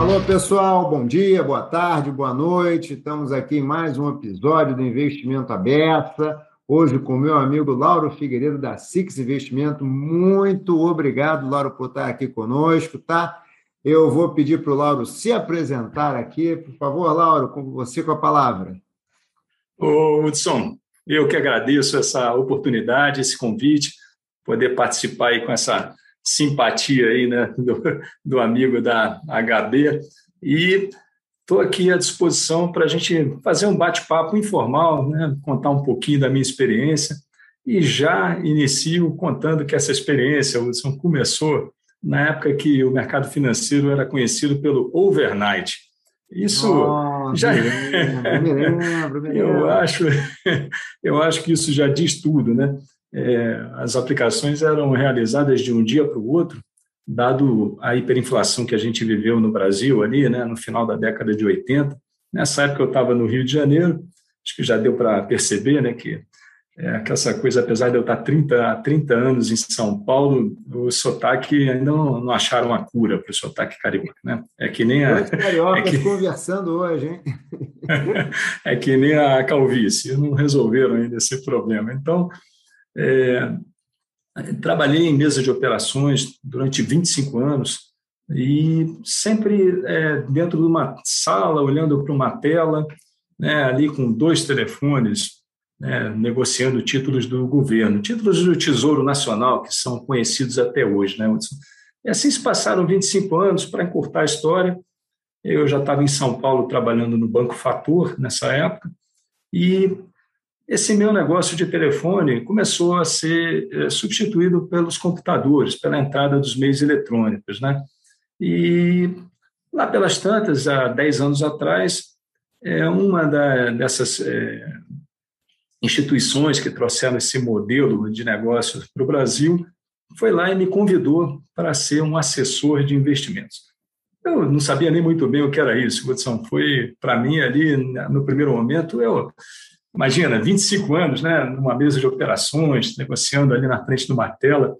Alô, pessoal, bom dia, boa tarde, boa noite. Estamos aqui em mais um episódio do Investimento Aberta. Hoje com meu amigo Lauro Figueiredo, da Six Investimento. Muito obrigado, Lauro, por estar aqui conosco, tá? Eu vou pedir para o Lauro se apresentar aqui. Por favor, Lauro, com você com a palavra. Ô, Hudson, eu que agradeço essa oportunidade, esse convite, poder participar aí com essa simpatia aí, né, do, do amigo da HB. E estou aqui à disposição para a gente fazer um bate-papo informal, né, contar um pouquinho da minha experiência. E já inicio contando que essa experiência, Hudson, começou na época que o mercado financeiro era conhecido pelo overnight. Isso oh, já me lembro, me lembro, me lembro. eu acho eu acho que isso já diz tudo, né? É, as aplicações eram realizadas de um dia para o outro, dado a hiperinflação que a gente viveu no Brasil ali, né, no final da década de 80. Nessa época eu estava no Rio de Janeiro, acho que já deu para perceber, né, que é, que essa coisa, apesar de eu estar 30, 30 anos em São Paulo, o sotaque ainda não, não acharam a cura para o sotaque carioca. Né? É que nem a. cariocas é que, conversando hoje, hein? é que nem a calvície, não resolveram ainda esse problema. Então, é, trabalhei em mesa de operações durante 25 anos e sempre é, dentro de uma sala, olhando para uma tela, né, ali com dois telefones, né, negociando títulos do governo, títulos do Tesouro Nacional, que são conhecidos até hoje. Né, E assim se passaram 25 anos, para encurtar a história. Eu já estava em São Paulo trabalhando no Banco Fator nessa época, e esse meu negócio de telefone começou a ser é, substituído pelos computadores, pela entrada dos meios eletrônicos. Né? E lá pelas tantas, há 10 anos atrás, é uma dessas é, instituições que trouxeram esse modelo de negócios para o Brasil, foi lá e me convidou para ser um assessor de investimentos. Eu não sabia nem muito bem o que era isso, Hudson. Foi, para mim, ali, no primeiro momento, eu, imagina, 25 anos, né, numa mesa de operações, negociando ali na frente de uma tela.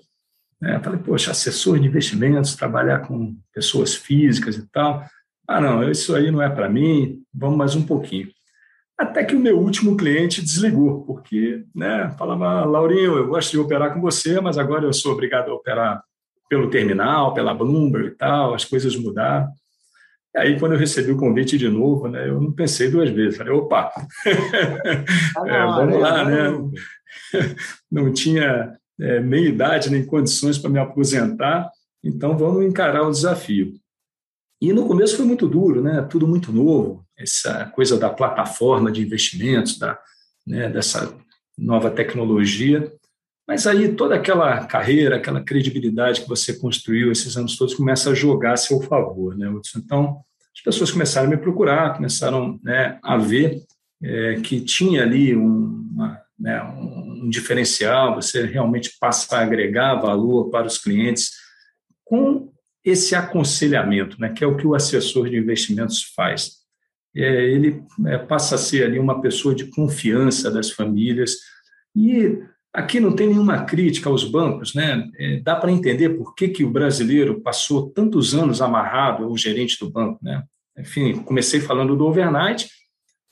Né, falei, poxa, assessor de investimentos, trabalhar com pessoas físicas e tal. Ah, não, isso aí não é para mim, vamos mais um pouquinho. Até que o meu último cliente desligou, porque né, falava, Laurinho, eu gosto de operar com você, mas agora eu sou obrigado a operar pelo terminal, pela Bloomberg e tal, as coisas mudaram. E aí, quando eu recebi o convite de novo, né, eu não pensei duas vezes. Falei, opa, ah, é, vamos lá, né? Não tinha é, meia idade nem condições para me aposentar, então vamos encarar o desafio. E no começo foi muito duro, né? Tudo muito novo, essa coisa da plataforma de investimentos, da, né, dessa nova tecnologia. Mas aí toda aquela carreira, aquela credibilidade que você construiu esses anos todos começa a jogar a seu favor, né, Hudson? Então, as pessoas começaram a me procurar, começaram né, a ver é, que tinha ali uma, né, um diferencial, você realmente passa a agregar valor para os clientes com esse aconselhamento, né, que é o que o assessor de investimentos faz. É, ele é, passa a ser ali uma pessoa de confiança das famílias e aqui não tem nenhuma crítica aos bancos, né? É, dá para entender por que, que o brasileiro passou tantos anos amarrado ao gerente do banco, né? Enfim, comecei falando do overnight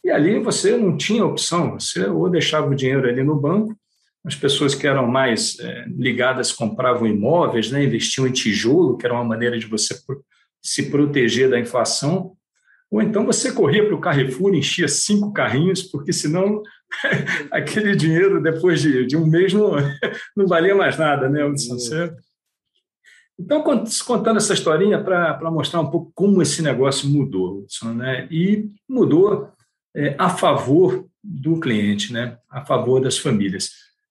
e ali você não tinha opção, você ou deixava o dinheiro ali no banco as pessoas que eram mais é, ligadas compravam imóveis, né, investiam em tijolo, que era uma maneira de você se proteger da inflação, ou então você corria para o Carrefour, enchia cinco carrinhos, porque senão aquele dinheiro, depois de, de um mês, não, não valia mais nada, né, Você... Então, contando essa historinha para mostrar um pouco como esse negócio mudou, né? e mudou é, a favor do cliente, né? a favor das famílias.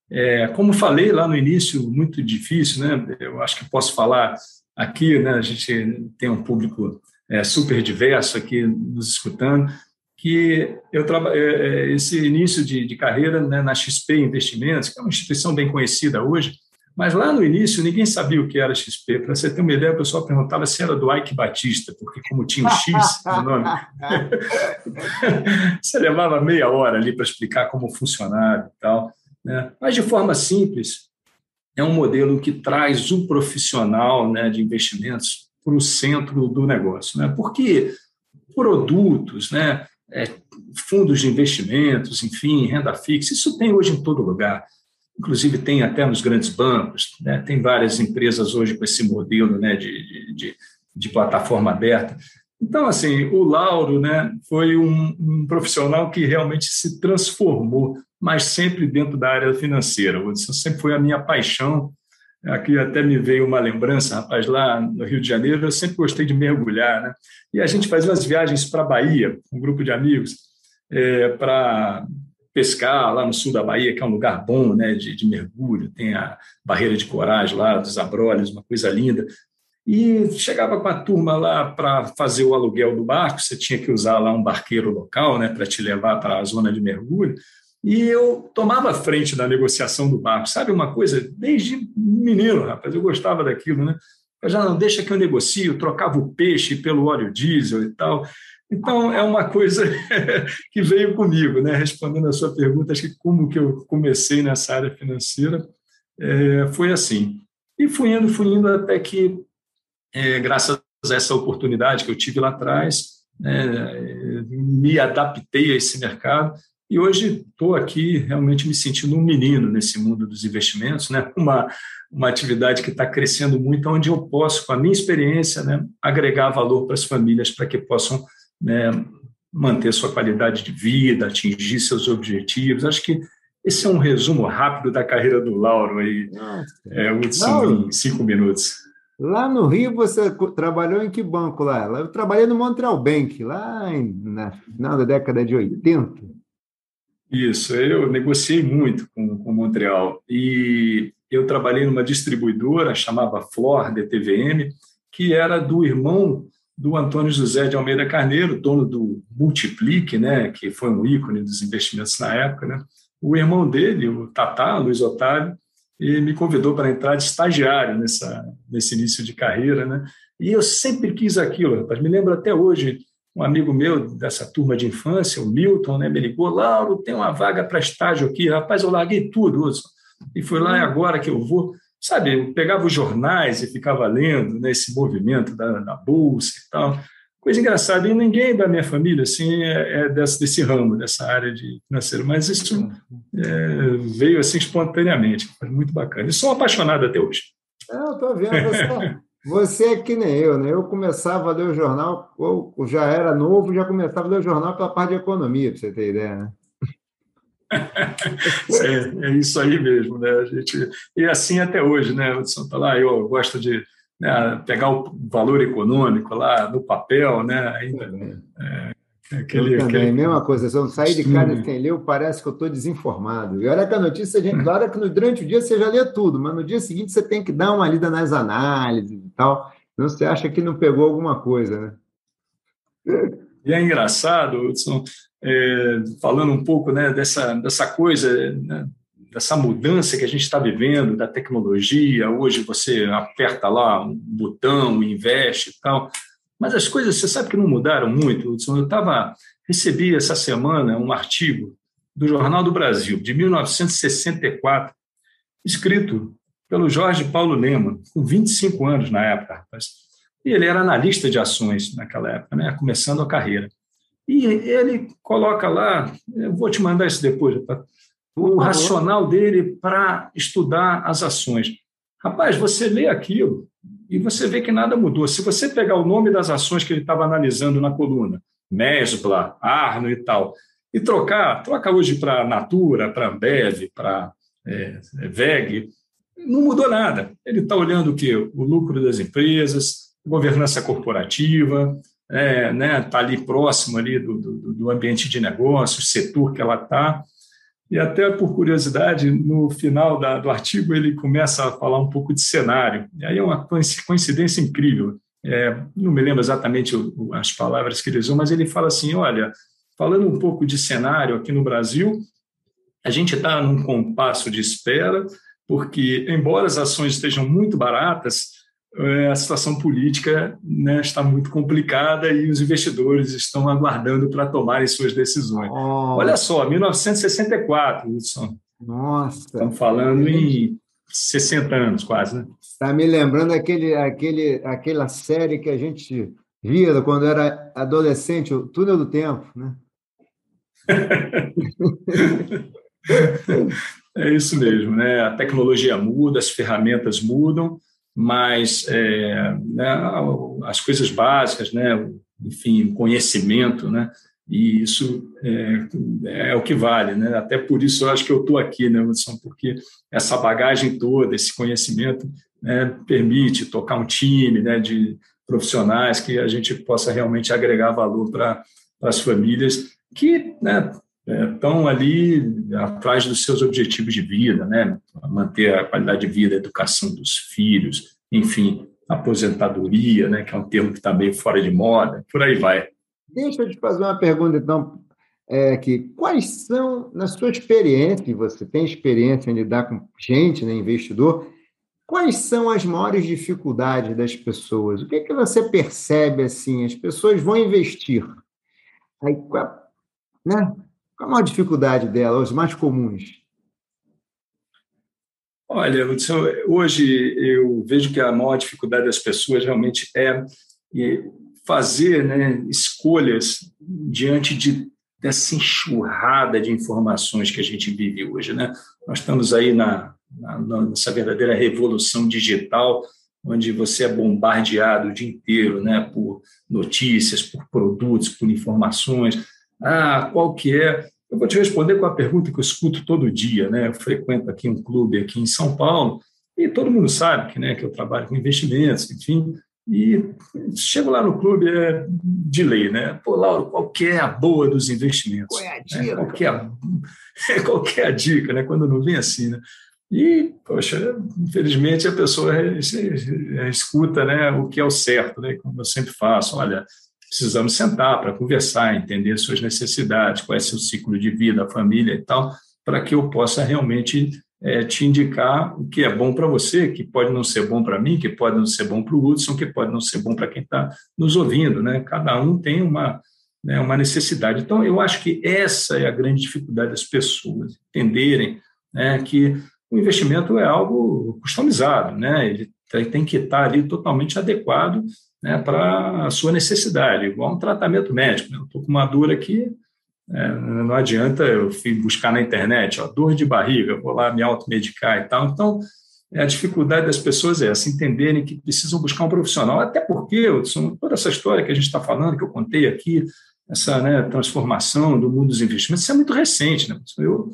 É, como falei lá no início, muito difícil, né? Eu acho que posso falar aqui, né? A gente tem um público é, super diverso aqui nos escutando, que eu é, é, esse início de, de carreira né, na XP Investimentos, que é uma instituição bem conhecida hoje, mas lá no início ninguém sabia o que era XP. Para você ter uma ideia, o pessoal perguntava se era do Ike Batista, porque como tinha um X no nome, você levava meia hora ali para explicar como funcionava e tal. Né? Mas, de forma simples, é um modelo que traz o profissional né, de investimentos para o centro do negócio. Né? Porque produtos, né, é, fundos de investimentos, enfim, renda fixa, isso tem hoje em todo lugar. Inclusive, tem até nos grandes bancos, né? tem várias empresas hoje com esse modelo né, de, de, de plataforma aberta. Então, assim, o Lauro né, foi um, um, profissional que realmente se transformou, mas sempre dentro da área financeira. Isso sempre foi a minha paixão. Aqui até me veio uma lembrança, rapaz, lá no Rio de Janeiro, eu sempre gostei de mergulhar, né? E a gente fazia umas viagens para a Bahia, um grupo de amigos, é, para pescar lá no sul da Bahia, que é um lugar bom né, de, de mergulho, tem a barreira de coragem lá, dos abrolhos, uma coisa linda. E chegava com a turma lá para fazer o aluguel do barco, você tinha que usar lá um barqueiro local né, para te levar para a zona de mergulho. E eu tomava frente da negociação do barco, sabe uma coisa? Desde menino, rapaz, eu gostava daquilo, né? Eu já não deixa que eu negocio, trocava o peixe pelo óleo diesel e tal. Então, é uma coisa que veio comigo, né? Respondendo a sua pergunta, acho que como que eu comecei nessa área financeira, é, foi assim. E fui indo, fui indo até que é, graças a essa oportunidade que eu tive lá atrás, é, me adaptei a esse mercado e hoje estou aqui realmente me sentindo um menino nesse mundo dos investimentos, né? uma, uma atividade que está crescendo muito, onde eu posso, com a minha experiência, né, agregar valor para as famílias para que possam né, manter sua qualidade de vida, atingir seus objetivos. Acho que esse é um resumo rápido da carreira do Lauro aí, é, Hudson, em cinco minutos. Lá no Rio, você trabalhou em que banco lá? Eu trabalhei no Montreal Bank, lá em, na final da década de 80. Isso, eu negociei muito com, com Montreal. E eu trabalhei numa distribuidora, chamava Flor, DTVM, que era do irmão do Antônio José de Almeida Carneiro, dono do Multiplique, né, que foi um ícone dos investimentos na época. Né? O irmão dele, o Tatá, Luiz Otávio, e me convidou para entrar de estagiário nessa, nesse início de carreira, né? E eu sempre quis aquilo, rapaz. Me lembro até hoje, um amigo meu dessa turma de infância, o Milton, né, me ligou, Lauro, tem uma vaga para estágio aqui. Rapaz, eu larguei tudo, Hudson. E foi lá agora que eu vou. Sabe, eu pegava os jornais e ficava lendo nesse né, movimento da, da Bolsa e tal. Coisa engraçada, e ninguém da minha família assim é, é desse, desse ramo, dessa área de financeiro, mas isso é, veio assim espontaneamente, foi muito bacana. E sou apaixonado até hoje. É, eu estou vendo, você, você é que nem eu, né? Eu começava a ler o jornal, ou já era novo, já começava a ler o jornal pela parte de economia, para você ter ideia, né? é, é, isso aí mesmo, né? A gente, e assim até hoje, né? Você tá lá, eu gosto de né, pegar o valor econômico lá no papel, né? Ainda, é, aquele, eu também, aquele... mesma coisa, se eu sair de casa sem ler, parece que eu estou desinformado. E olha que a notícia, gente, claro que durante o dia você já lê tudo, mas no dia seguinte você tem que dar uma lida nas análises e tal, não você acha que não pegou alguma coisa, né? E é engraçado, Hudson, é, falando um pouco né, dessa, dessa coisa né, dessa mudança que a gente está vivendo, da tecnologia. Hoje você aperta lá um botão, investe e tal. Mas as coisas, você sabe que não mudaram muito, Hudson. Eu estava, recebi essa semana um artigo do Jornal do Brasil, de 1964, escrito pelo Jorge Paulo Lema, com 25 anos na época, rapaz. E ele era analista de ações naquela época, né, começando a carreira. E ele coloca lá, eu vou te mandar isso depois, tá? o racional dele para estudar as ações. Rapaz, você lê aquilo e você vê que nada mudou. Se você pegar o nome das ações que ele estava analisando na coluna, Mesbla, Arno e tal, e trocar, troca hoje para Natura, para Ambev, para é, VEG, não mudou nada. Ele está olhando o quê? O lucro das empresas, governança corporativa, está é, né, tá ali próximo ali do, do, do ambiente de negócios, setor que ela está. E até por curiosidade, no final da, do artigo ele começa a falar um pouco de cenário. E aí é uma coincidência incrível. É, não me lembro exatamente as palavras que ele usou, mas ele fala assim: olha, falando um pouco de cenário aqui no Brasil, a gente está num compasso de espera, porque, embora as ações estejam muito baratas, a situação política né, está muito complicada e os investidores estão aguardando para tomarem suas decisões. Oh. Olha só, 1964, Wilson. Nossa. Estamos falando em 60 anos quase, né? Está me lembrando aquele, aquele, aquela série que a gente via quando era adolescente, o Túnel do Tempo, né? é isso mesmo, né? A tecnologia muda, as ferramentas mudam, mas é, né, as coisas básicas, né? Enfim, conhecimento, né? E isso é, é, o que vale, né? Até por isso eu acho que eu estou aqui, né, Hudson? Porque essa bagagem toda, esse conhecimento, né, permite tocar um time, né, de profissionais que a gente possa realmente agregar valor para as famílias que né, estão ali atrás dos seus objetivos de vida, né? manter a qualidade de vida, a educação dos filhos, enfim, aposentadoria, né? que é um termo que está meio fora de moda, por aí vai. Deixa eu te fazer uma pergunta, então, é, que quais são, na sua experiência, você tem experiência em lidar com gente, né, investidor, quais são as maiores dificuldades das pessoas? O que, é que você percebe assim? As pessoas vão investir. Aí, né? Qual a maior dificuldade delas, os mais comuns? Olha, hoje eu vejo que a maior dificuldade das pessoas realmente é fazer né, escolhas diante de, dessa enxurrada de informações que a gente vive hoje. Né? Nós estamos aí na, na, nessa verdadeira revolução digital, onde você é bombardeado o dia inteiro né, por notícias, por produtos, por informações. Ah, qual que é? Eu vou te responder com a pergunta que eu escuto todo dia. Né? Eu frequento aqui um clube aqui em São Paulo, e todo mundo sabe que, né, que eu trabalho com investimentos, enfim, e chego lá no clube é de lei, né? Pô, Lauro, qual que é a boa dos investimentos? Qual é a dica? É, qual, que é a, qual que é a dica, né? Quando não vem assim, né? E, poxa, infelizmente a pessoa escuta né, o que é o certo, né? Como eu sempre faço, olha, precisamos sentar para conversar, entender suas necessidades, qual é seu ciclo de vida, a família e tal, para que eu possa realmente é, te indicar o que é bom para você, que pode não ser bom para mim, que pode não ser bom para o Hudson, que pode não ser bom para quem está nos ouvindo. Né? Cada um tem uma, né, uma necessidade. Então, eu acho que essa é a grande dificuldade das pessoas, entenderem né, que o investimento é algo customizado, né? ele tem que estar ali totalmente adequado né, para a sua necessidade, igual um tratamento médico. Né? Estou com uma dor aqui, é, não adianta eu buscar na internet, ó, dor de barriga, vou lá me automedicar e tal. Então, a dificuldade das pessoas é essa, entenderem que precisam buscar um profissional. Até porque, Hudson, toda essa história que a gente está falando, que eu contei aqui, essa né, transformação do mundo dos investimentos, isso é muito recente. Né? Eu,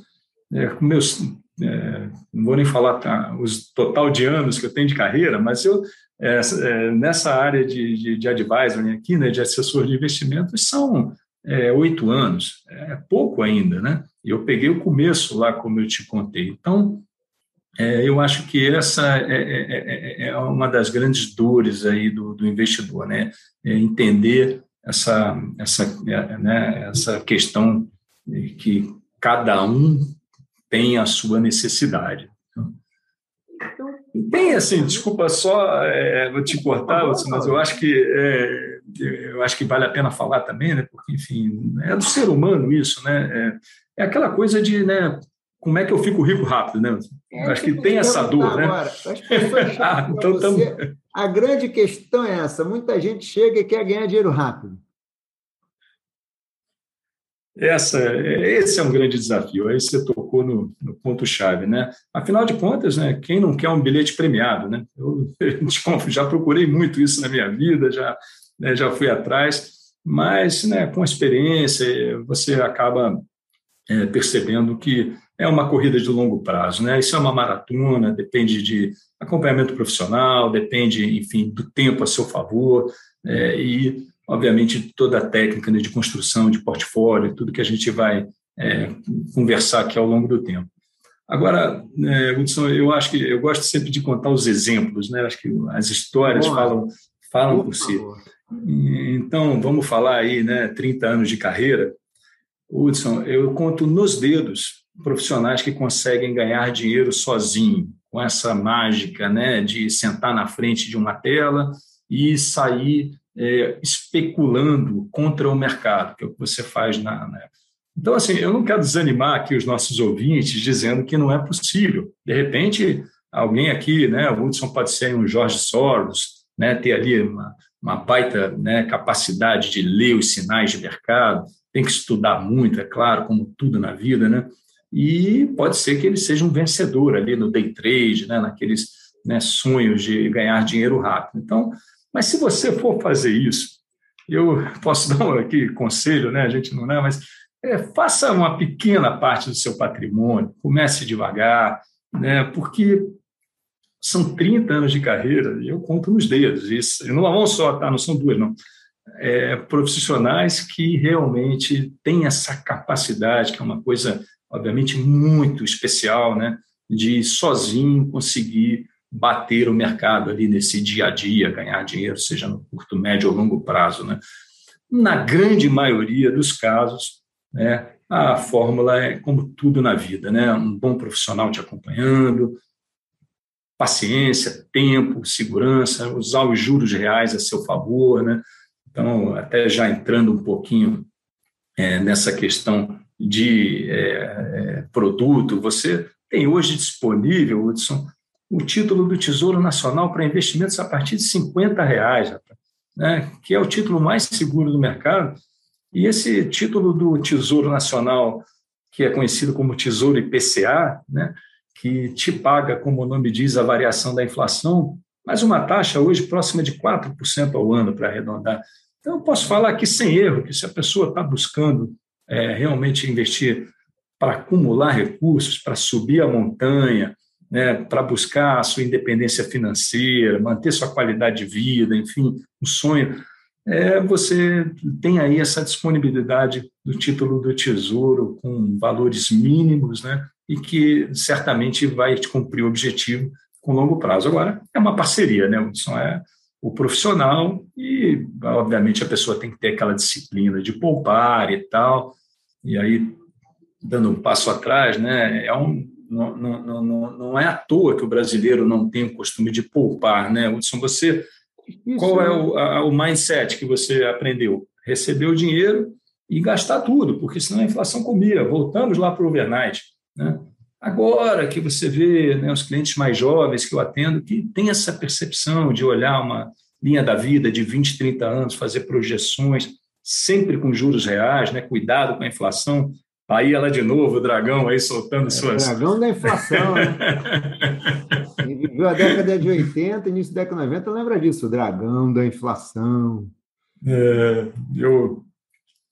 é, com meus, é, não vou nem falar tá, os total de anos que eu tenho de carreira, mas eu, é, é nessa área de, de, de advisory aqui, né, de assessor de investimentos, são é, oito anos, é pouco ainda, né? Eu peguei o começo lá, como eu te contei. Então, é, eu acho que essa é, é, é, é uma das grandes dores aí do, do investidor, né? É entender essa, essa, né, essa questão que cada um tem a sua necessidade. Tem assim, desculpa só, é, vou te cortar, mas eu acho que é, eu acho que vale a pena falar também, né? Porque enfim é do ser humano isso, né? É, é aquela coisa de, né? Como é que eu fico rico rápido, né? É, acho que tem essa dor, né? Agora, ah, então, você, a grande questão é essa: muita gente chega e quer ganhar dinheiro rápido. Essa, esse é um grande desafio. Aí você tocou no, no ponto-chave, né? Afinal de contas, né, quem não quer um bilhete premiado, né? Eu, eu já procurei muito isso na minha vida, já, né, já fui atrás, mas né, com a experiência você acaba é, percebendo que é uma corrida de longo prazo, né? Isso é uma maratona, depende de acompanhamento profissional, depende, enfim, do tempo a seu favor é, e obviamente, toda a técnica né, de construção de portfólio, tudo que a gente vai é, conversar aqui ao longo do tempo. Agora, é, Hudson, eu acho que eu gosto sempre de contar os exemplos, né? Acho que as histórias falam, falam por, por si. Então, vamos falar aí, né? 30 anos de carreira. Hudson, eu conto nos dedos profissionais que conseguem ganhar dinheiro sozinho, com essa mágica, né? De sentar na frente de uma tela e sair é, especulando contra o mercado, que é o que você faz na. Né? Então, assim, eu não quero desanimar aqui os nossos ouvintes dizendo que não é possível. De repente, alguém aqui, né, o Hudson pode ser um Jorge Soros, né, ter ali uma, uma baita né, capacidade de ler os sinais de mercado, tem que estudar muito, é claro, como tudo na vida, né? E pode ser que ele seja um vencedor ali no day trade, né, naqueles né, sonhos de ganhar dinheiro rápido. Então, mas se você for fazer isso, eu posso dar aqui conselho, né? A gente não é, mas é, faça uma pequena parte do seu patrimônio, comece devagar, né? Porque são 30 anos de carreira e eu conto nos dedos. Isso, não vão só, tá? Não são duas, não. É, profissionais que realmente têm essa capacidade, que é uma coisa, obviamente, muito especial, né? De sozinho conseguir bater o mercado ali nesse dia a dia, ganhar dinheiro, seja no curto, médio ou longo prazo. Né? Na grande maioria dos casos, né, a fórmula é como tudo na vida, né? um bom profissional te acompanhando, paciência, tempo, segurança, usar os juros reais a seu favor. Né? Então, até já entrando um pouquinho é, nessa questão de é, é, produto, você tem hoje disponível, Hudson, o título do Tesouro Nacional para investimentos a partir de 50 reais, né, que é o título mais seguro do mercado. E esse título do Tesouro Nacional, que é conhecido como Tesouro IPCA, né, que te paga, como o nome diz, a variação da inflação, mas uma taxa hoje próxima de 4% ao ano, para arredondar. Então, eu posso falar aqui sem erro que se a pessoa está buscando é, realmente investir para acumular recursos, para subir a montanha, né, para buscar a sua independência financeira, manter sua qualidade de vida, enfim, um sonho, é, você tem aí essa disponibilidade do título do Tesouro com valores mínimos, né, e que certamente vai te cumprir o objetivo com longo prazo. Agora, é uma parceria, né, Hudson? É o profissional e, obviamente, a pessoa tem que ter aquela disciplina de poupar e tal, e aí, dando um passo atrás, né, é um, não, não, não, não é à toa que o brasileiro não tem o costume de poupar, né, Hudson? Você, Isso, qual é o, a, o mindset que você aprendeu? Receber o dinheiro e gastar tudo, porque senão a inflação comia. Voltamos lá para o overnight. Né? Agora que você vê né, os clientes mais jovens que eu atendo, que tem essa percepção de olhar uma linha da vida de 20, 30 anos, fazer projeções, sempre com juros reais, né, cuidado com a inflação, Aí ela de novo, o dragão aí soltando é, suas. Dragão da inflação, né? Quem viveu a década de 80, início da década de 90, lembra disso, o dragão da inflação. É, eu,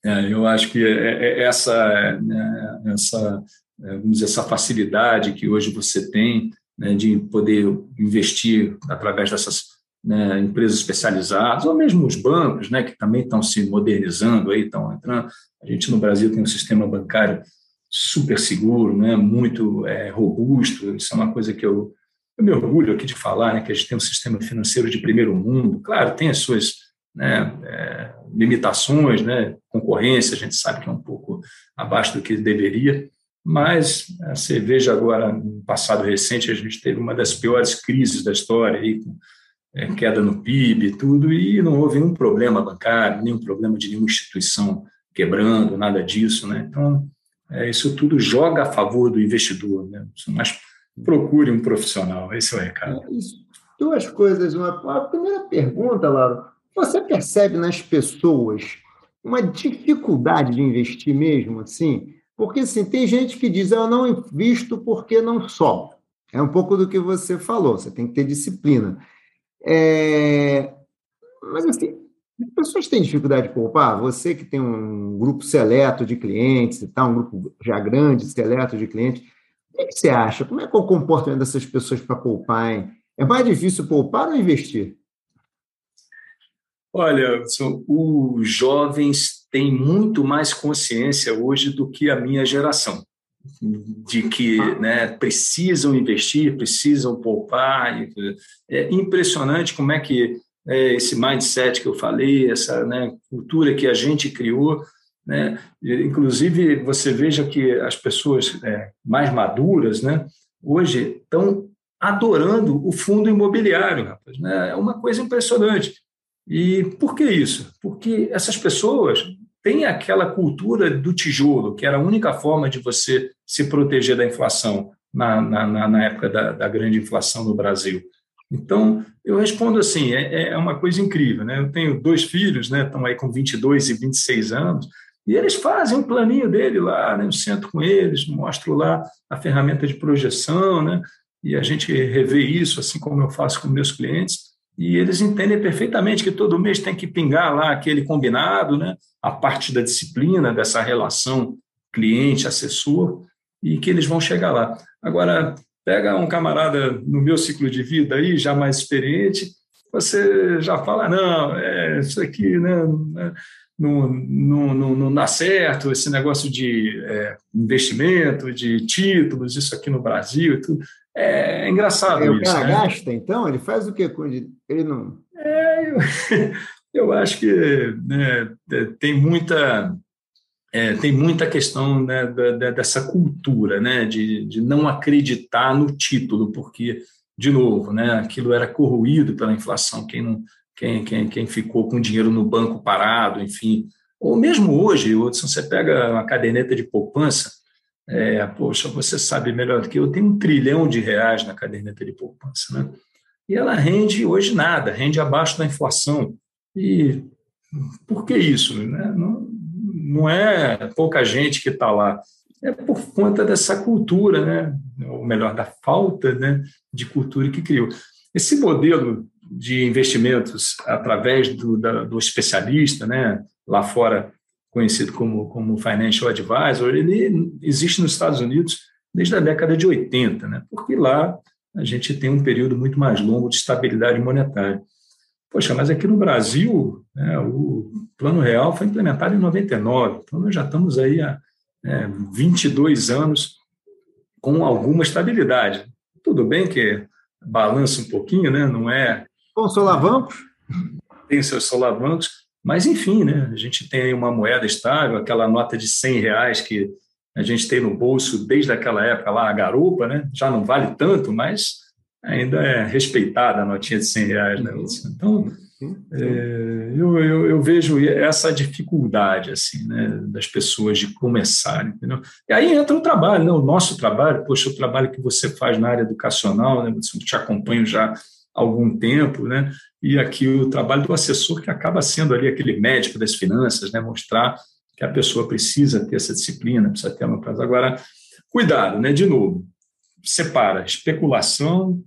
é, eu acho que é, é essa, né, essa, é, vamos dizer, essa facilidade que hoje você tem né, de poder investir através dessas né, empresas especializadas, ou mesmo os bancos, né, que também estão se modernizando, aí, estão entrando. A gente no Brasil tem um sistema bancário super seguro, né, muito é, robusto. Isso é uma coisa que eu, eu me orgulho aqui de falar, né, que a gente tem um sistema financeiro de primeiro mundo. Claro, tem as suas né, é, limitações, né, concorrência, a gente sabe que é um pouco abaixo do que deveria, mas é, você veja agora, no passado recente, a gente teve uma das piores crises da história, aí, com é, queda no PIB tudo, e não houve nenhum problema bancário, nenhum problema de nenhuma instituição quebrando, nada disso. Né? Então, é, isso tudo joga a favor do investidor. Né? Mas procure um profissional, esse é o recado. É, duas coisas. Uma, a primeira pergunta, Laura, você percebe nas pessoas uma dificuldade de investir mesmo, assim? Porque assim, tem gente que diz, eu não invisto porque não só. É um pouco do que você falou, você tem que ter disciplina. É... Mas, assim, as pessoas têm dificuldade de poupar? Você que tem um grupo seleto de clientes, tá? um grupo já grande, seleto de clientes, o que você acha? Como é que é o comportamento dessas pessoas para poupar? Hein? É mais difícil poupar ou investir? Olha, os jovens têm muito mais consciência hoje do que a minha geração de que né, precisam investir, precisam poupar. É impressionante como é que é, esse mindset que eu falei, essa né, cultura que a gente criou, né, inclusive você veja que as pessoas é, mais maduras, né, hoje estão adorando o fundo imobiliário, rapaz, né? é uma coisa impressionante. E por que isso? Porque essas pessoas tem aquela cultura do tijolo, que era a única forma de você se proteger da inflação. na, na, na época da, da, grande inflação no Brasil. Então, eu respondo assim, é, é uma coisa incrível. Né? Eu tenho dois filhos, né? estão aí com 22 e 26 anos, e eles fazem um planinho dele lá, né? eu sento com eles, mostro lá a ferramenta de projeção, né? e a gente revê isso, assim como eu faço com meus clientes, e eles entendem perfeitamente que todo mês tem que pingar lá aquele combinado, né? a parte da disciplina, dessa relação cliente-assessor, e que eles vão chegar lá. Agora, pega um camarada no meu ciclo de vida aí, já mais experiente, você já fala, não, é, isso aqui né, não, não, não, não dá certo, esse negócio de é, investimento, de títulos, isso aqui no Brasil e tudo. É, é engraçado é, isso. O cara né? gasta, então? Ele faz o quê? Ele não... É, eu, eu acho que né, tem muita é, tem muita questão né, da, dessa cultura, né, de, de não acreditar no título, porque, de novo, né, aquilo era corroído pela inflação, quem, não, quem, quem, quem ficou com dinheiro no banco parado, enfim. Ou mesmo hoje, Hudson, você pega uma caderneta de poupança, é, poxa, você sabe melhor do que eu, tenho um trilhão de reais na caderneta de poupança, né? E ela rende hoje nada, rende abaixo da inflação. E por que isso? Né? Não, não é pouca gente que está lá, é por conta dessa cultura, né? ou melhor, da falta né, de cultura que criou. Esse modelo de investimentos através do, da, do especialista, né, lá fora conhecido como, como financial advisor, ele existe nos Estados Unidos desde a década de 80, né, porque lá a gente tem um período muito mais longo de estabilidade monetária. Poxa, mas aqui no Brasil, né, o Plano Real foi implementado em 99, então nós já estamos aí há é, 22 anos com alguma estabilidade. Tudo bem que balança um pouquinho, né? não é. Com solavancos? Tem seus solavancos, mas enfim, né? a gente tem uma moeda estável, aquela nota de 100 reais que a gente tem no bolso desde aquela época lá, a garupa, né? já não vale tanto, mas ainda é respeitada a notinha de 100 reais, né, Lúcio? Então, é, eu, eu, eu, vejo essa dificuldade, assim, né, das pessoas de começarem, entendeu? E aí entra o trabalho, né, o nosso trabalho, poxa, o trabalho que você faz na área educacional, né, eu te acompanho já há algum tempo, né, e aqui o trabalho do assessor que acaba sendo ali aquele médico das finanças, né, mostrar que a pessoa precisa ter essa disciplina, precisa ter uma coisa. Agora, cuidado, né, de novo, separa especulação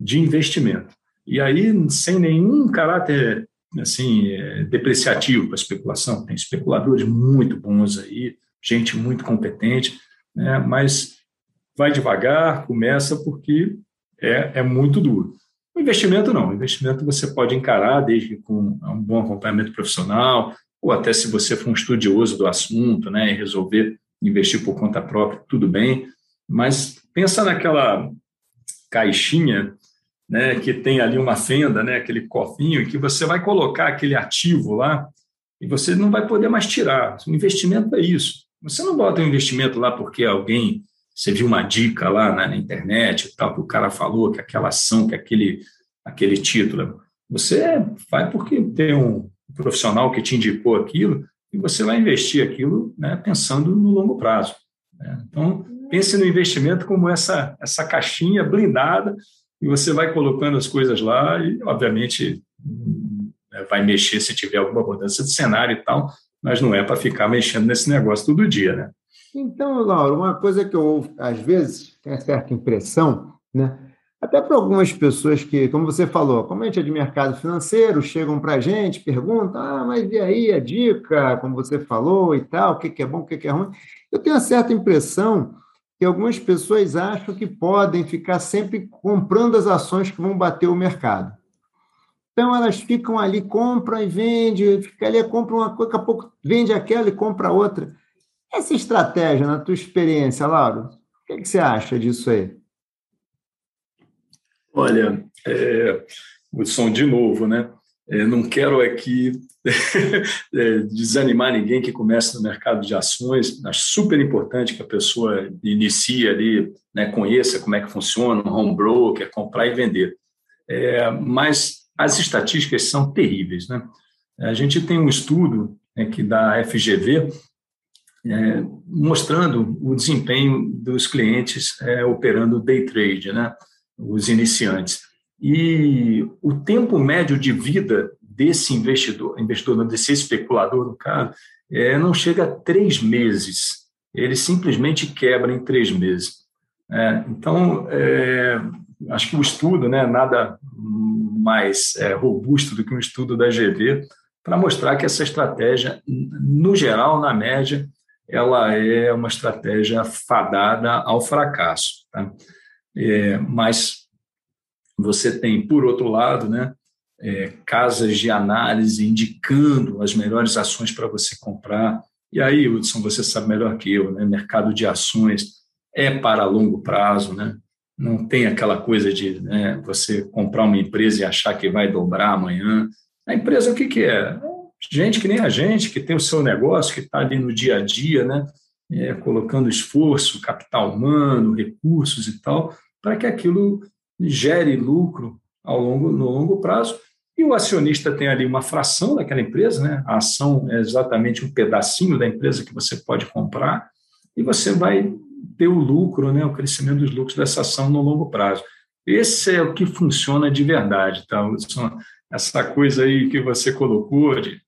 de investimento. E aí, sem nenhum caráter assim depreciativo para a especulação, tem especuladores muito bons aí, gente muito competente, né? mas vai devagar, começa porque é, é muito duro. O investimento não, o investimento você pode encarar desde com um bom acompanhamento profissional, ou até se você for um estudioso do assunto, né, e resolver investir por conta própria, tudo bem, mas pensa naquela caixinha né, que tem ali uma fenda, né, aquele cofrinho, que você vai colocar aquele ativo lá e você não vai poder mais tirar. O investimento é isso. Você não bota um investimento lá porque alguém, você viu uma dica lá na, internet, tal, que o cara falou, que aquela ação, que aquele, aquele título. Você vai porque tem um profissional que te indicou aquilo e você vai investir aquilo né, pensando no longo prazo. Né? Então, pense no investimento como essa, essa caixinha blindada e você vai colocando as coisas lá e, obviamente, né, vai mexer se tiver alguma mudança de cenário e tal, mas não é para ficar mexendo nesse negócio todo dia, né? Então, Laura, uma coisa que eu, às vezes, tenho certa impressão, né? Até para algumas pessoas que, como você falou, como a gente é de mercado financeiro, chegam para a gente, perguntam, ah, mas e aí a dica, como você falou e tal, o que é bom, o que é ruim. Eu tenho uma certa impressão que algumas pessoas acham que podem ficar sempre comprando as ações que vão bater o mercado. Então, elas ficam ali, compram e vendem, fica ali, compra uma coisa, daqui a pouco vende aquela e compra outra. Essa estratégia, na tua experiência, Lauro, o que, é que você acha disso aí? Olha, é, som de novo, né? É, não quero aqui é, desanimar ninguém que começa no mercado de ações. Acho super importante que a pessoa inicie ali, né, conheça como é que funciona um home broker, comprar e vender. É, mas as estatísticas são terríveis. Né? A gente tem um estudo né, que da FGV é, mostrando o desempenho dos clientes é, operando day trade, né? os iniciantes. E o tempo médio de vida desse investidor, investidor desse especulador, no caso, é, não chega a três meses. Ele simplesmente quebra em três meses. É, então, é, acho que o estudo, né, nada mais é, robusto do que um estudo da GV, para mostrar que essa estratégia, no geral, na média, ela é uma estratégia fadada ao fracasso. Tá? É, mas você tem, por outro lado, né, é, casas de análise indicando as melhores ações para você comprar. E aí, Hudson, você sabe melhor que eu, né? mercado de ações é para longo prazo, né? não tem aquela coisa de né, você comprar uma empresa e achar que vai dobrar amanhã. A empresa, o que, que é? Gente que nem a gente, que tem o seu negócio, que está ali no dia a dia, né? É, colocando esforço, capital humano, recursos e tal, para que aquilo gere lucro ao longo, no longo prazo. E o acionista tem ali uma fração daquela empresa, né? a ação é exatamente um pedacinho da empresa que você pode comprar, e você vai ter o lucro, né? o crescimento dos lucros dessa ação no longo prazo. Esse é o que funciona de verdade, tá, Essa coisa aí que você colocou de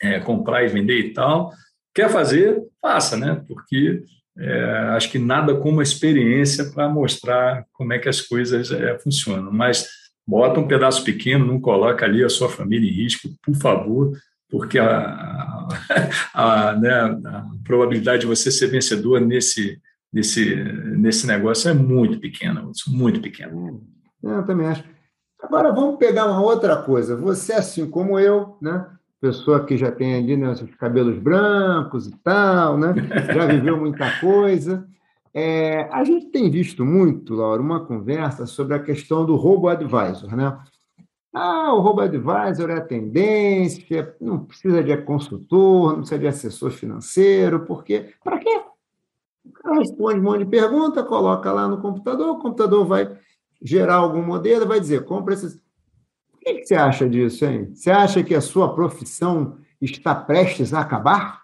é, comprar e vender e tal, quer fazer, faça, né? Porque é, acho que nada como a experiência para mostrar como é que as coisas é, funcionam. Mas bota um pedaço pequeno, não coloca ali a sua família em risco, por favor, porque a, a, a, né, a probabilidade de você ser vencedor nesse, nesse, nesse negócio é muito pequena, muito pequena. É, eu também acho. Agora vamos pegar uma outra coisa. Você, assim como eu, né? Pessoa que já tem ali né, os cabelos brancos e tal, né? já viveu muita coisa. É, a gente tem visto muito, Laura, uma conversa sobre a questão do robo-advisor. Né? Ah, o robo-advisor é a tendência, não precisa de consultor, não precisa de assessor financeiro, porque para quê? O cara responde um monte de pergunta, coloca lá no computador, o computador vai gerar algum modelo, vai dizer, compra esses o que, você acha disso, hein? Você acha que a sua profissão está prestes a acabar?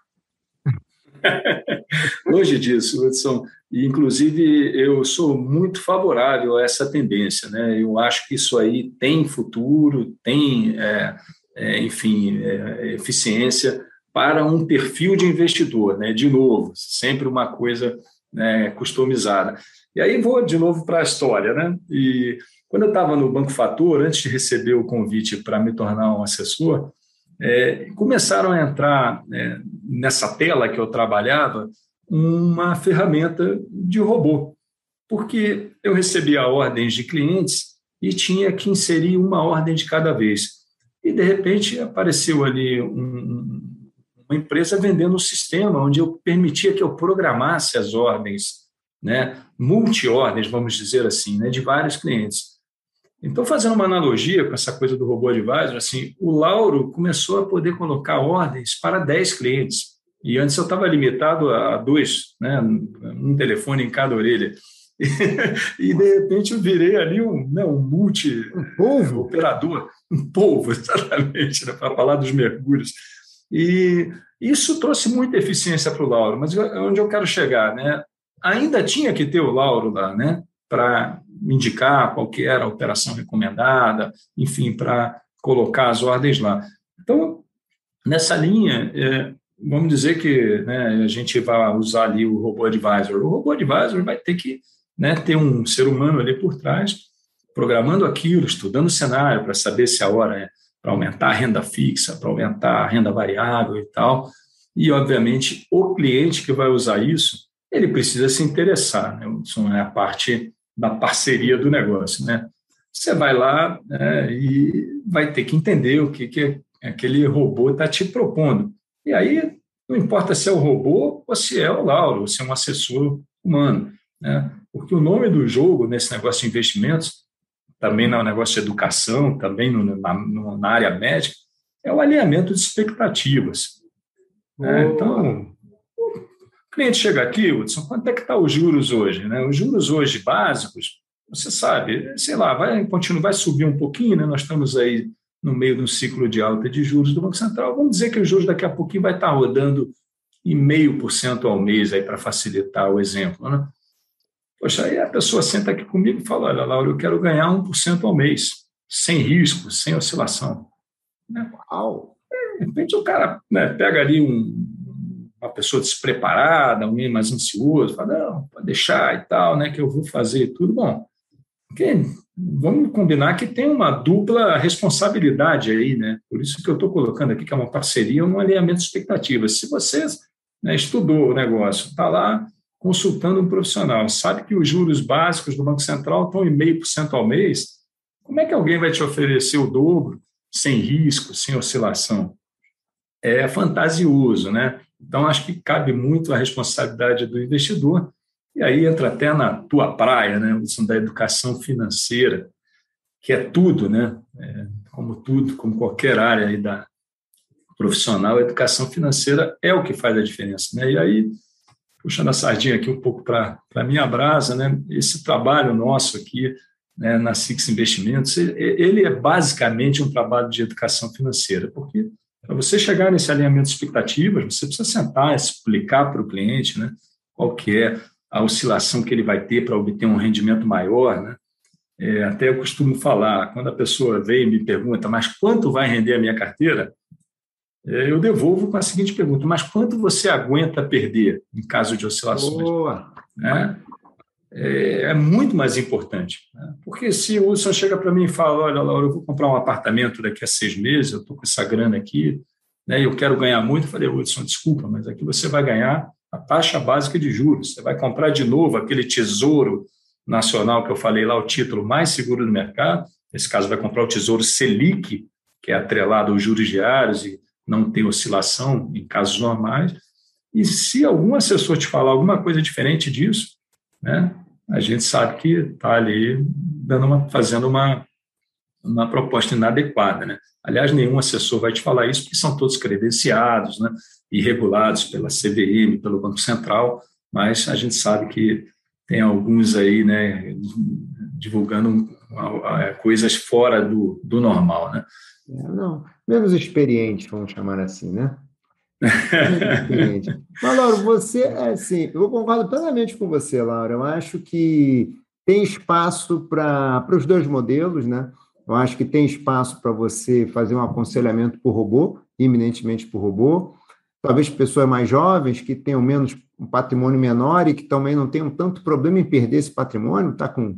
Longe disso, Hudson. Inclusive, eu sou muito favorável a essa tendência. Né? Eu acho que isso aí tem futuro, tem, é, é, enfim, é, eficiência para um perfil de investidor. Né? De novo, sempre uma coisa né, customizada. E aí vou de novo para a história. Né? E quando eu estava no Banco Fator, antes de receber o convite para me tornar um assessor, é, começaram a entrar é, nessa tela que eu trabalhava uma ferramenta de robô, porque eu recebia ordens de clientes e tinha que inserir uma ordem de cada vez. E, de repente, apareceu ali um, uma empresa vendendo um sistema onde eu permitia que eu programasse as ordens, né, multi-ordens, vamos dizer assim, né, de vários clientes. Então, fazendo uma analogia com essa coisa do robô advisor, assim, o Lauro começou a poder colocar ordens para 10 clientes. E antes eu estava limitado a dois, né, um telefone em cada orelha. E, de repente eu virei ali um, né, um multi um polvo. operador, um polvo, exatamente, né, para falar dos mergulhos. E isso trouxe muita eficiência para o Lauro, mas onde eu quero chegar, né? Ainda tinha que ter o Lauro lá, né? Para indicar qual que era a operação recomendada, enfim, para colocar as ordens lá. Então, nessa linha, é, vamos dizer que né, a gente vai usar ali o robô advisor. O robô advisor vai ter que né, ter um ser humano ali por trás, programando aquilo, estudando o cenário para saber se a hora é para aumentar a renda fixa, para aumentar a renda variável e tal. E, obviamente, o cliente que vai usar isso, ele precisa se interessar. Né? Isso é a parte da parceria do negócio, né? Você vai lá né, e vai ter que entender o que, que aquele robô está te propondo. E aí, não importa se é o robô ou se é o Lauro, ou se é um assessor humano, né? Porque o nome do jogo nesse negócio de investimentos, também no negócio de educação, também no, na, na área médica, é o alinhamento de expectativas. Né? Então, cliente chega aqui, Hudson, quanto é que está os juros hoje? Né? Os juros hoje básicos, você sabe, sei lá, vai, continua, vai subir um pouquinho, né? nós estamos aí no meio de um ciclo de alta de juros do Banco Central. Vamos dizer que os juros daqui a pouquinho vai estar rodando 1,5% ao mês aí para facilitar o exemplo, né? Poxa, aí a pessoa senta aqui comigo e fala: Olha, Laura, eu quero ganhar 1% ao mês, sem risco, sem oscilação. Né? Uau! De repente o cara né, pega ali um, uma pessoa despreparada, alguém mais ansioso, fala: Não, pode deixar e tal, né, que eu vou fazer tudo. Bom, quem vamos combinar que tem uma dupla responsabilidade aí, né? Por isso que eu estou colocando aqui que é uma parceria, um alinhamento de expectativas. Se você né, estudou o negócio, está lá consultando um profissional, sabe que os juros básicos do Banco Central estão em meio por cento ao mês, como é que alguém vai te oferecer o dobro, sem risco, sem oscilação? É fantasioso, né? Então, acho que cabe muito a responsabilidade do investidor e aí entra até na tua praia, né, da educação financeira, que é tudo, né? É, como tudo, como qualquer área aí da profissional, a educação financeira é o que faz a diferença, né? E aí, puxando a sardinha aqui um pouco para a minha brasa, né? Esse trabalho nosso aqui né, na Six Investimentos, ele é basicamente um trabalho de educação financeira, porque para você chegar nesse alinhamento de expectativas, você precisa sentar, explicar para o cliente, né? Qual que é a oscilação que ele vai ter para obter um rendimento maior, né? É, até eu costumo falar, quando a pessoa vem e me pergunta, mas quanto vai render a minha carteira? É, eu devolvo com a seguinte pergunta, mas quanto você aguenta perder em caso de oscilações? Boa. É, é, é muito mais importante. Né? Porque se o Wilson chega para mim e fala, olha, Laura, eu vou comprar um apartamento daqui a seis meses, eu estou com essa grana aqui, né, eu quero ganhar muito, eu falei, Wilson, desculpa, mas aqui você vai ganhar a taxa básica de juros. Você vai comprar de novo aquele tesouro nacional que eu falei lá, o título mais seguro do mercado. Nesse caso, vai comprar o tesouro Selic, que é atrelado aos juros diários e não tem oscilação em casos normais. E se algum assessor te falar alguma coisa diferente disso, né, a gente sabe que está ali dando uma, fazendo uma, uma proposta inadequada. Né? Aliás, nenhum assessor vai te falar isso, porque são todos credenciados, né? e regulados pela CVM, pelo Banco Central, mas a gente sabe que tem alguns aí, né, divulgando coisas fora do, do normal, né? É, não, menos experiente, vamos chamar assim, né? Mas, Laura, você, é assim, eu concordo plenamente com você, Laura. Eu acho que tem espaço para os dois modelos, né? Eu acho que tem espaço para você fazer um aconselhamento por robô, iminentemente por robô talvez pessoas mais jovens que tenham menos um patrimônio menor e que também não tenham tanto problema em perder esse patrimônio, está com,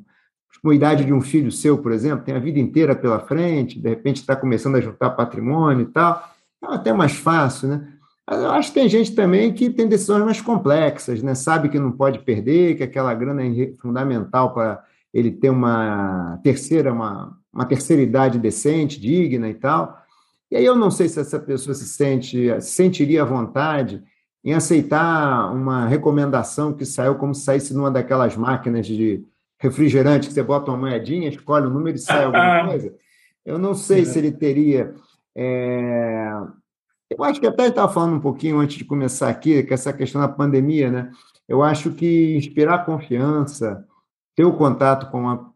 com a idade de um filho seu, por exemplo, tem a vida inteira pela frente, de repente está começando a juntar patrimônio e tal, é até mais fácil, né? Eu acho que tem gente também que tem decisões mais complexas, né? Sabe que não pode perder, que aquela grana é fundamental para ele ter uma terceira, uma, uma terceira idade decente, digna e tal. E aí eu não sei se essa pessoa se sente, sentiria à vontade em aceitar uma recomendação que saiu como se saísse numa daquelas máquinas de refrigerante que você bota uma moedinha, escolhe o número e sai alguma coisa. Eu não sei se ele teria. É... Eu acho que até estava falando um pouquinho antes de começar aqui, que essa questão da pandemia, né? Eu acho que inspirar confiança, ter o contato com uma,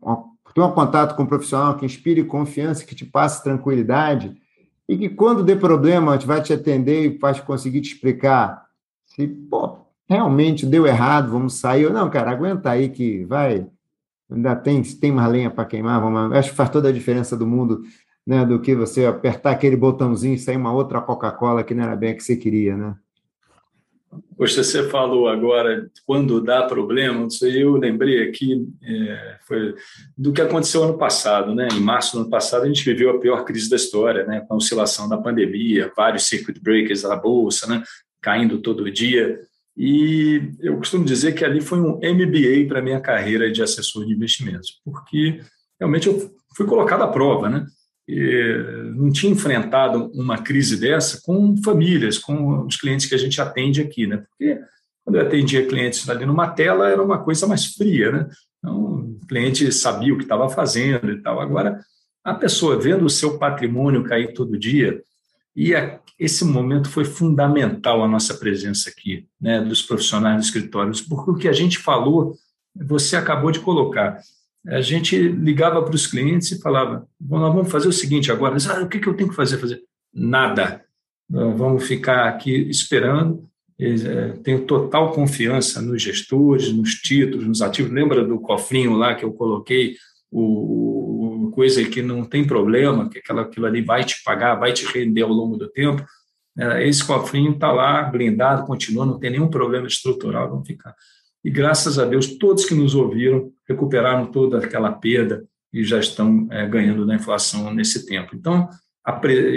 ter um contato com um profissional que inspire confiança, que te passe tranquilidade, e que quando der problema, vai te atender e vai conseguir te explicar se, pô, realmente deu errado, vamos sair. Ou não, cara, aguenta aí que vai, ainda tem, tem mais lenha para queimar, vamos, acho que faz toda a diferença do mundo, né, do que você apertar aquele botãozinho e sair uma outra Coca-Cola que não era bem a que você queria, né? Poxa, você falou agora quando dá problema, eu lembrei aqui é, foi do que aconteceu ano passado, né? Em março do ano passado a gente viveu a pior crise da história, né? Com a oscilação da pandemia, vários circuit breakers da bolsa, né? Caindo todo dia. E eu costumo dizer que ali foi um MBA para minha carreira de assessor de investimentos, porque realmente eu fui colocado à prova, né? Não tinha enfrentado uma crise dessa com famílias, com os clientes que a gente atende aqui, né? Porque quando eu atendia clientes ali numa tela era uma coisa mais fria, né? Então, o cliente sabia o que estava fazendo e tal. Agora, a pessoa vendo o seu patrimônio cair todo dia, e a, esse momento foi fundamental a nossa presença aqui, né, dos profissionais dos escritórios, porque o que a gente falou, você acabou de colocar a gente ligava para os clientes e falava: nós vamos fazer o seguinte agora. ah, o que, que eu tenho que fazer? fazer nada. Vamos ficar aqui esperando. é, tenho total confiança nos gestores, nos títulos, nos ativos. Lembra do cofrinho lá que eu coloquei? O, o coisa que não tem problema, que aquela, aquilo ali vai te pagar, vai te render ao longo do tempo. É, esse cofrinho está lá, blindado, continua, não tem nenhum problema estrutural, vamos ficar. E graças a Deus, todos que nos ouviram recuperaram toda aquela perda e já estão é, ganhando da inflação nesse tempo. Então,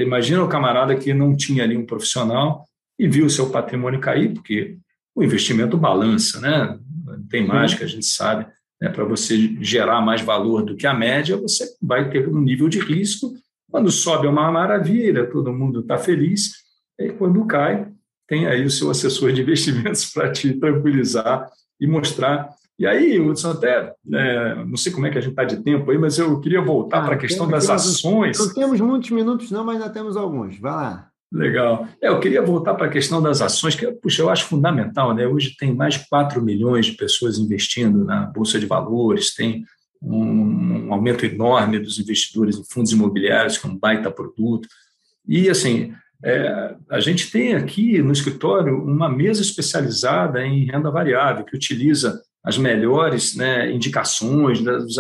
imagina o camarada que não tinha ali um profissional e viu o seu patrimônio cair, porque o investimento balança, né? Tem mágica, a gente sabe. Né? Para você gerar mais valor do que a média, você vai ter um nível de risco. Quando sobe é uma maravilha, todo mundo está feliz. E quando cai, tem aí o seu assessor de investimentos para te tranquilizar e mostrar. E aí, Hudson, até é, não sei como é que a gente está de tempo aí, mas eu queria voltar ah, para a questão das ações. Não temos muitos minutos, não, mas ainda temos alguns. Vai lá. Legal. É, eu queria voltar para a questão das ações, que puxa, eu acho fundamental. Né? Hoje tem mais de 4 milhões de pessoas investindo na Bolsa de Valores, tem um, um aumento enorme dos investidores em fundos imobiliários, que é um baita produto. E, assim, é, a gente tem aqui no escritório uma mesa especializada em renda variável, que utiliza as melhores né, indicações das,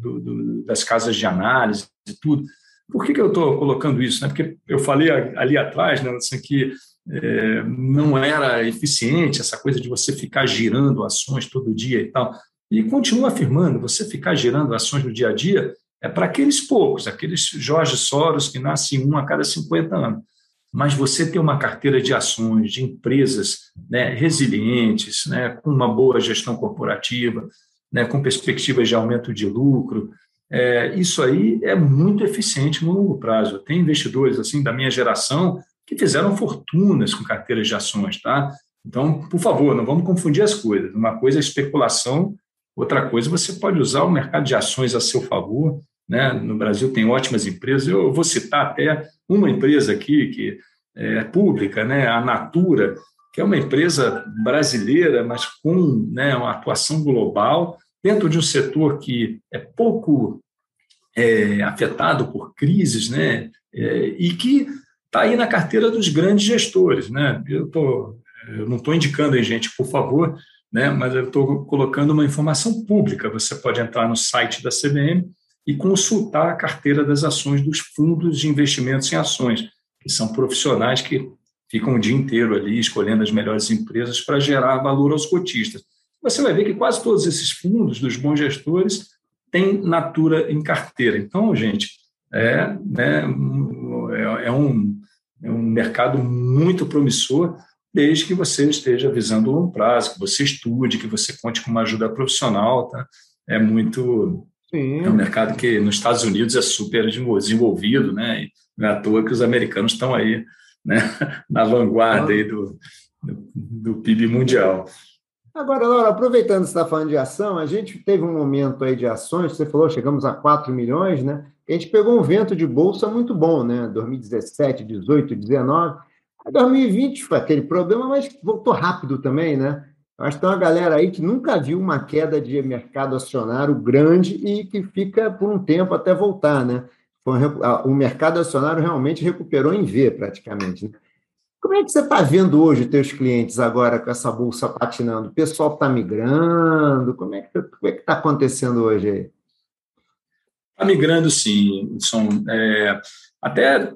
do, do, das casas de análise e tudo. Por que, que eu estou colocando isso? Né? Porque eu falei ali atrás né, assim, que é, não era eficiente essa coisa de você ficar girando ações todo dia e tal. E continuo afirmando, você ficar girando ações no dia a dia é para aqueles poucos, aqueles Jorge Soros que nascem um a cada 50 anos mas você ter uma carteira de ações de empresas né, resilientes, né, com uma boa gestão corporativa, né, com perspectivas de aumento de lucro, é, isso aí é muito eficiente no longo prazo. Tem investidores assim da minha geração que fizeram fortunas com carteiras de ações, tá? Então, por favor, não vamos confundir as coisas. Uma coisa é especulação, outra coisa você pode usar o mercado de ações a seu favor né? No Brasil tem ótimas empresas. Eu vou citar até uma empresa aqui que é pública, né? a Natura, que é uma empresa brasileira, mas com né, uma atuação global, dentro de um setor que é pouco é, afetado por crises, né? É, e que está aí na carteira dos grandes gestores. Né? Eu, tô, eu não estou indicando aí, gente, por favor, né? mas eu estou colocando uma informação pública. Você pode entrar no site da CBM e consultar a carteira das ações dos fundos de investimentos em ações, que são profissionais que ficam o dia inteiro ali escolhendo as melhores empresas para gerar valor aos cotistas. Você vai ver que quase todos esses fundos dos bons gestores têm natura em carteira. Então, gente, é, né, é, é um, é um mercado muito promissor, desde que você esteja visando o longo prazo, que você estude, que você conte com uma ajuda profissional. Tá? É muito Sim. É um mercado que nos Estados Unidos é super desenvolvido, né? E não é à toa que os americanos estão aí, né? Na vanguarda aí do, do, do PIB mundial. Agora, Laura, aproveitando que você está falando de ação, a gente teve um momento aí de ações, você falou, chegamos a 4 milhões, né? A gente pegou um vento de bolsa muito bom, né? 2017, 18, 19. 2020 foi aquele problema, mas voltou rápido também, né? Que tem uma galera aí que nunca viu uma queda de mercado acionário grande e que fica por um tempo até voltar, né? O mercado acionário realmente recuperou em V, praticamente. Né? Como é que você está vendo hoje os teus clientes agora com essa bolsa patinando? O pessoal está migrando? Como é que é está acontecendo hoje aí? Está migrando, sim. São, é, até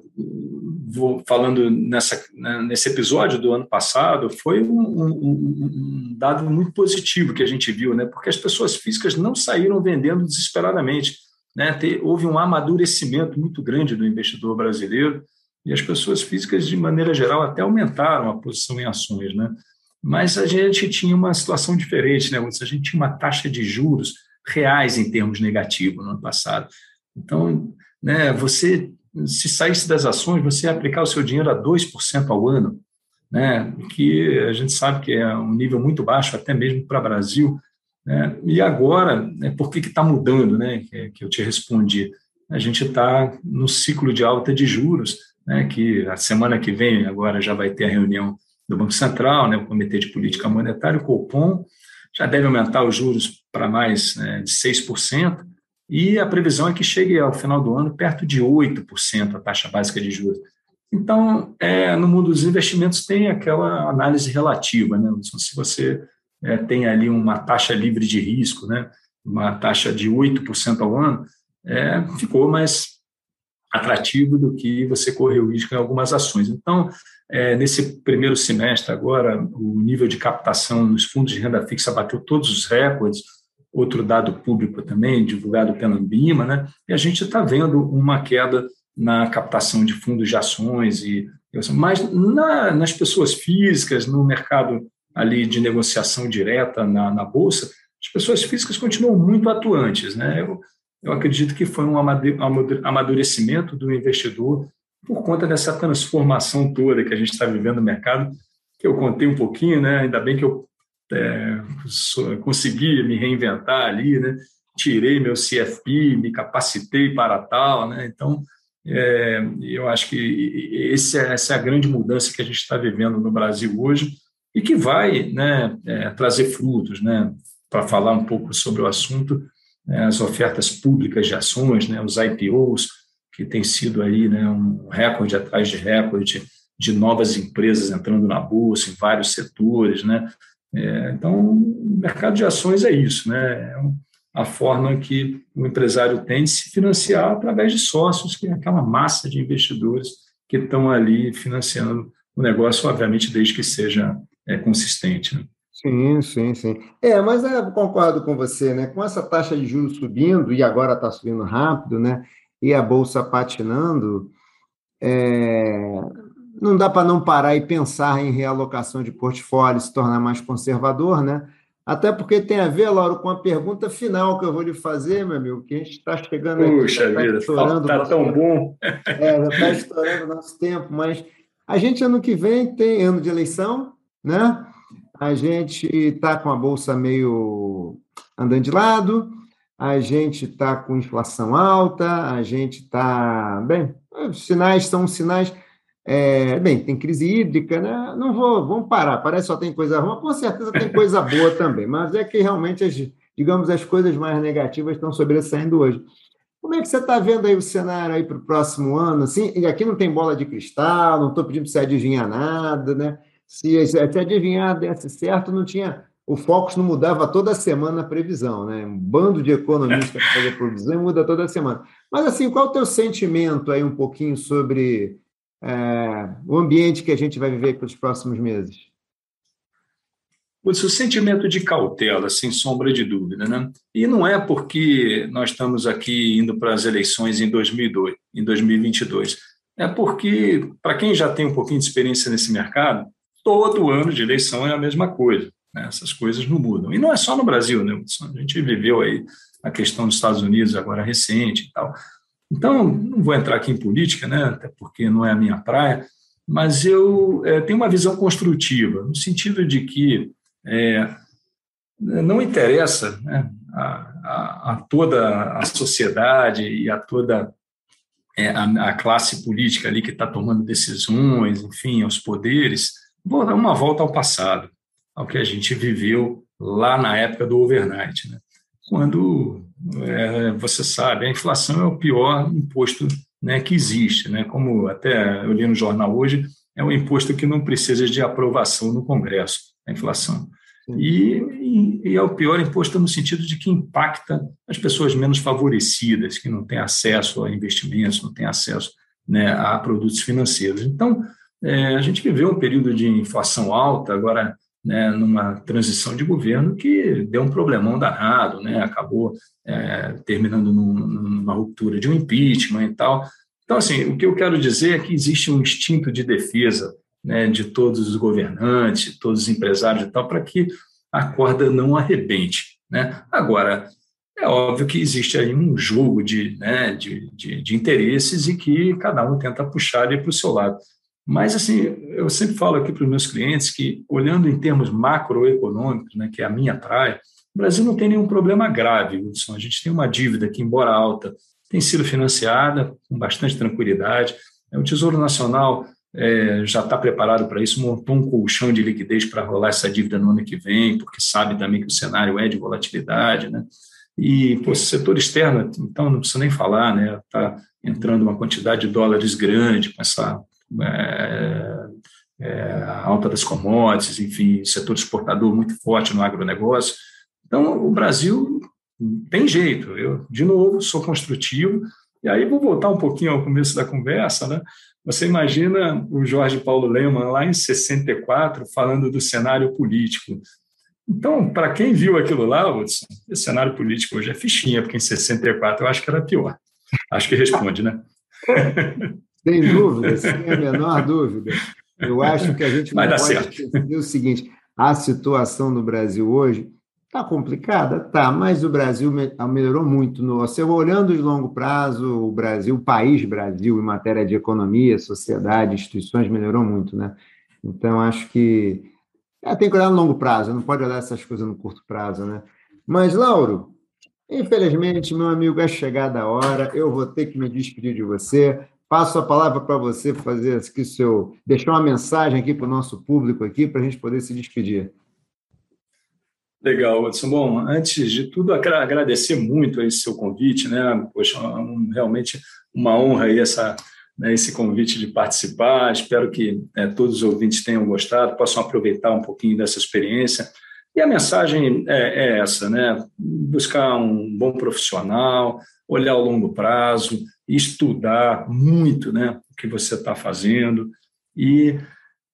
vou falando nessa, né, nesse episódio do ano passado, foi um, um, um, dado muito positivo que a gente viu, né? porque as pessoas físicas não saíram vendendo desesperadamente. Né? Te, houve um amadurecimento muito grande do investidor brasileiro e as pessoas físicas, de maneira geral, até aumentaram a posição em ações. Né? Mas a gente tinha uma situação diferente, né? a gente tinha uma taxa de juros reais em termos negativos no ano passado. Então, né, você se saísse das ações, você ia aplicar o seu dinheiro a 2% ao ano, né? que a gente sabe que é um nível muito baixo, até mesmo para o Brasil. Né? E agora, né, por que está mudando? Né? Que, que eu te respondi. A gente está no ciclo de alta de juros, né? que a semana que vem agora já vai ter a reunião do Banco Central, né? o Comitê de Política Monetária, o Copom, já deve aumentar os juros para mais né, de 6%, e a previsão é que chegue ao final do ano perto de 8% a taxa básica de juros. Então, é, no mundo dos investimentos tem aquela análise relativa, né? Se você é, tem ali uma taxa livre de risco, né? uma taxa de 8% ao ano, é, ficou mais atrativo do que você correr o risco em algumas ações. Então, é, nesse primeiro semestre agora, o nível de captação nos fundos de renda fixa bateu todos os recordes, outro dado público também, divulgado pela Ambima, né? e a gente está vendo uma queda na captação de fundos de ações, e mas na, nas pessoas físicas, no mercado ali de negociação direta na, na Bolsa, as pessoas físicas continuam muito atuantes. Né? Eu, eu acredito que foi um amadurecimento do investidor por conta dessa transformação toda que a gente está vivendo no mercado, que eu contei um pouquinho, né? ainda bem que eu é, consegui me reinventar ali, né? tirei meu CFP, me capacitei para tal, né? então é, eu acho que esse, é, essa é a grande mudança que a gente está vivendo no Brasil hoje e que vai né, é, trazer frutos, né? para falar um pouco sobre o assunto, né, as ofertas públicas de ações, né, os IPOs, que tem sido aí né, um recorde atrás de recorde de novas empresas entrando na bolsa em vários setores, né? É, então, o mercado de ações é isso, né? É a forma que o empresário tem de se financiar através de sócios, que é aquela massa de investidores que estão ali financiando o negócio, obviamente, desde que seja é, consistente. Né? Sim, sim, sim. É, mas eu é, concordo com você, né? Com essa taxa de juros subindo, e agora está subindo rápido, né? E a Bolsa patinando, é... não dá para não parar e pensar em realocação de portfólio, se tornar mais conservador, né? Até porque tem a ver, Lauro, com a pergunta final que eu vou lhe fazer, meu amigo, que a gente está chegando aqui. Puxa tá vida, está tão tempo. bom. É, já está estourando o nosso tempo, mas a gente, ano que vem, tem ano de eleição, né? a gente está com a bolsa meio andando de lado, a gente está com inflação alta, a gente está. Bem, os sinais são sinais. É, bem, tem crise hídrica, né? Não vou, vamos parar, parece que só tem coisa ruim, com certeza tem coisa boa também, mas é que realmente, as, digamos, as coisas mais negativas estão sobressaindo hoje. Como é que você está vendo aí o cenário aí para o próximo ano? Assim, e aqui não tem bola de cristal, não estou pedindo para você adivinhar nada, né? Se, se adivinhar desse certo, não tinha. O Focus não mudava toda semana a previsão, né? Um bando de economistas que fazia previsão muda toda semana. Mas, assim, qual é o teu sentimento aí um pouquinho sobre é, o ambiente que a gente vai viver pelos próximos meses? O sentimento de cautela, sem sombra de dúvida, né? E não é porque nós estamos aqui indo para as eleições em 2002, em 2022. É porque, para quem já tem um pouquinho de experiência nesse mercado, todo ano de eleição é a mesma coisa. Né? Essas coisas não mudam. E não é só no Brasil, né? A gente viveu aí a questão dos Estados Unidos agora recente e tal. Então, não vou entrar aqui em política, né? Até porque não é a minha praia, mas eu é, tenho uma visão construtiva, no sentido de que é, não interessa né, a, a, a, toda a sociedade e a toda é, a, a, classe política ali que está tomando decisões, enfim, aos poderes, Vou dar uma volta ao passado, ao que a gente viveu lá na época do overnight, né? Quando é, você sabe, a inflação é o pior imposto né, que existe. Né? Como até eu li no jornal hoje, é um imposto que não precisa de aprovação no Congresso, a inflação. E, e, é o pior imposto no sentido de que impacta as pessoas menos favorecidas, que não têm acesso a investimentos, não têm acesso né, a produtos financeiros. Então, é, a gente viveu um período de inflação alta, agora né, numa transição de governo que deu um problemão danado, né, acabou é, terminando num, numa ruptura de um impeachment e tal. Então, assim, o que eu quero dizer é que existe um instinto de defesa né, de todos os governantes, todos os empresários e tal, para que a corda não arrebente. Né? Agora, é óbvio que existe aí um jogo de, né, de, de, de interesses e que cada um tenta puxar ele para o seu lado. Mas, assim, eu sempre falo aqui para os meus clientes que, olhando em termos macroeconômicos, né, que é a minha praia, o Brasil não tem nenhum problema grave, Wilson. A gente tem uma dívida que, embora alta, tem sido financiada com bastante tranquilidade. O Tesouro Nacional é, já está preparado para isso, montou um colchão de liquidez para rolar essa dívida no ano que vem, porque sabe também que o cenário é de volatilidade, né? E pô, setor externo, então não precisa nem falar, né? Está entrando uma quantidade de dólares grande com essa é, é, alta das commodities, enfim, setor exportador muito forte no agronegócio. Então, o Brasil tem jeito. Eu, de novo, sou construtivo. E aí vou voltar um pouquinho ao começo da conversa, né? Você imagina o Jorge Paulo Leman lá em 64 falando do cenário político. Então, para quem viu aquilo lá, Hudson, esse cenário político hoje é fichinha, porque em 64 eu acho que era pior. Acho que responde, né? Sem dúvida, sem a menor dúvida. Eu acho que a gente não pode certo. esquecer o seguinte: a situação no Brasil hoje está complicada, tá, mas o Brasil melhorou muito. No, você olhando de longo prazo, o Brasil, o país Brasil, em matéria de economia, sociedade, instituições, melhorou muito, né? Então, acho que é, tem que olhar no longo prazo, não pode olhar essas coisas no curto prazo, né? Mas, Lauro, infelizmente, meu amigo, é chegada a hora, eu vou ter que me despedir de você. Passo a palavra para você fazer aqui seu, deixar uma mensagem aqui para o nosso público aqui para a gente poder se despedir. Legal, Edson. Bom, antes de tudo, agradecer muito esse seu convite, né? Poxa, um, realmente uma honra aí essa, né, esse convite de participar. Espero que né, todos os ouvintes tenham gostado, possam aproveitar um pouquinho dessa experiência. E a mensagem é, é essa, né? Buscar um bom profissional, olhar ao longo prazo, estudar muito, né? O que você está fazendo e,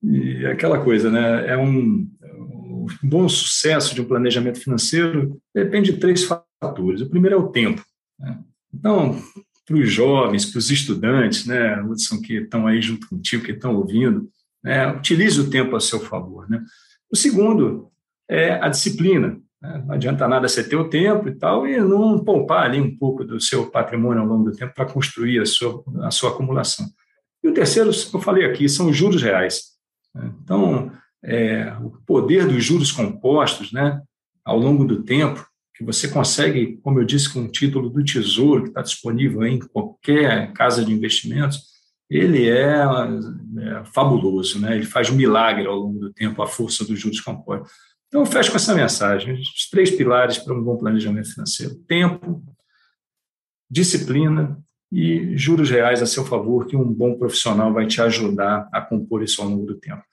e, aquela coisa, né? É um, um bom sucesso de um planejamento financeiro depende de três fatores. O primeiro é o tempo. Né? Então, para os jovens, para os estudantes, né, Hudson, que estão aí junto contigo, que estão ouvindo, né, utilize o tempo a seu favor. Né? O segundo é a disciplina. Né? Não adianta nada você ter o tempo e tal e não poupar ali um pouco do seu patrimônio ao longo do tempo para construir a sua, a sua acumulação. E o terceiro, eu falei aqui, são os juros reais. Né? Então, é, o poder dos juros compostos né, ao longo do tempo, que você consegue, como eu disse, com o título do Tesouro, que está disponível em qualquer casa de investimentos, ele é, é fabuloso, né? ele faz um milagre ao longo do tempo, a força dos juros compostos. Então, eu fecho com essa mensagem: os três pilares para um bom planejamento financeiro: tempo, disciplina e juros reais a seu favor, que um bom profissional vai te ajudar a compor isso ao longo do tempo.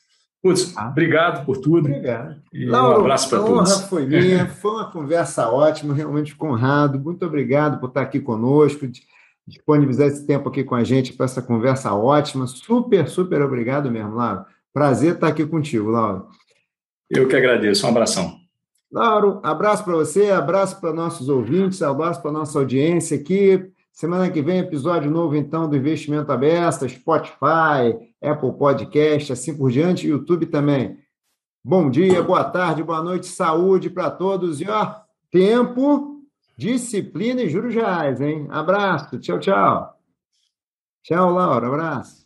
Putz, ah. obrigado por tudo. Obrigado. E Lauro, um abraço para todos. A honra foi minha, foi uma conversa ótima, realmente honrado. Muito obrigado por estar aqui conosco, disponibilizar esse tempo aqui com a gente para essa conversa ótima. Super, super obrigado mesmo, Lauro. Prazer estar aqui contigo, Lauro. Eu que agradeço. Um abração. Lauro, abraço para você, abraço para nossos ouvintes, abraço para nossa audiência aqui. Semana que vem, episódio novo, então, do Investimento Aberto, Spotify, Apple Podcast, assim por diante, YouTube também. Bom dia, boa tarde, boa noite, saúde para todos e, ó, tempo, disciplina e juros reais, hein? Abraço, tchau, tchau. Tchau, Laura, abraço.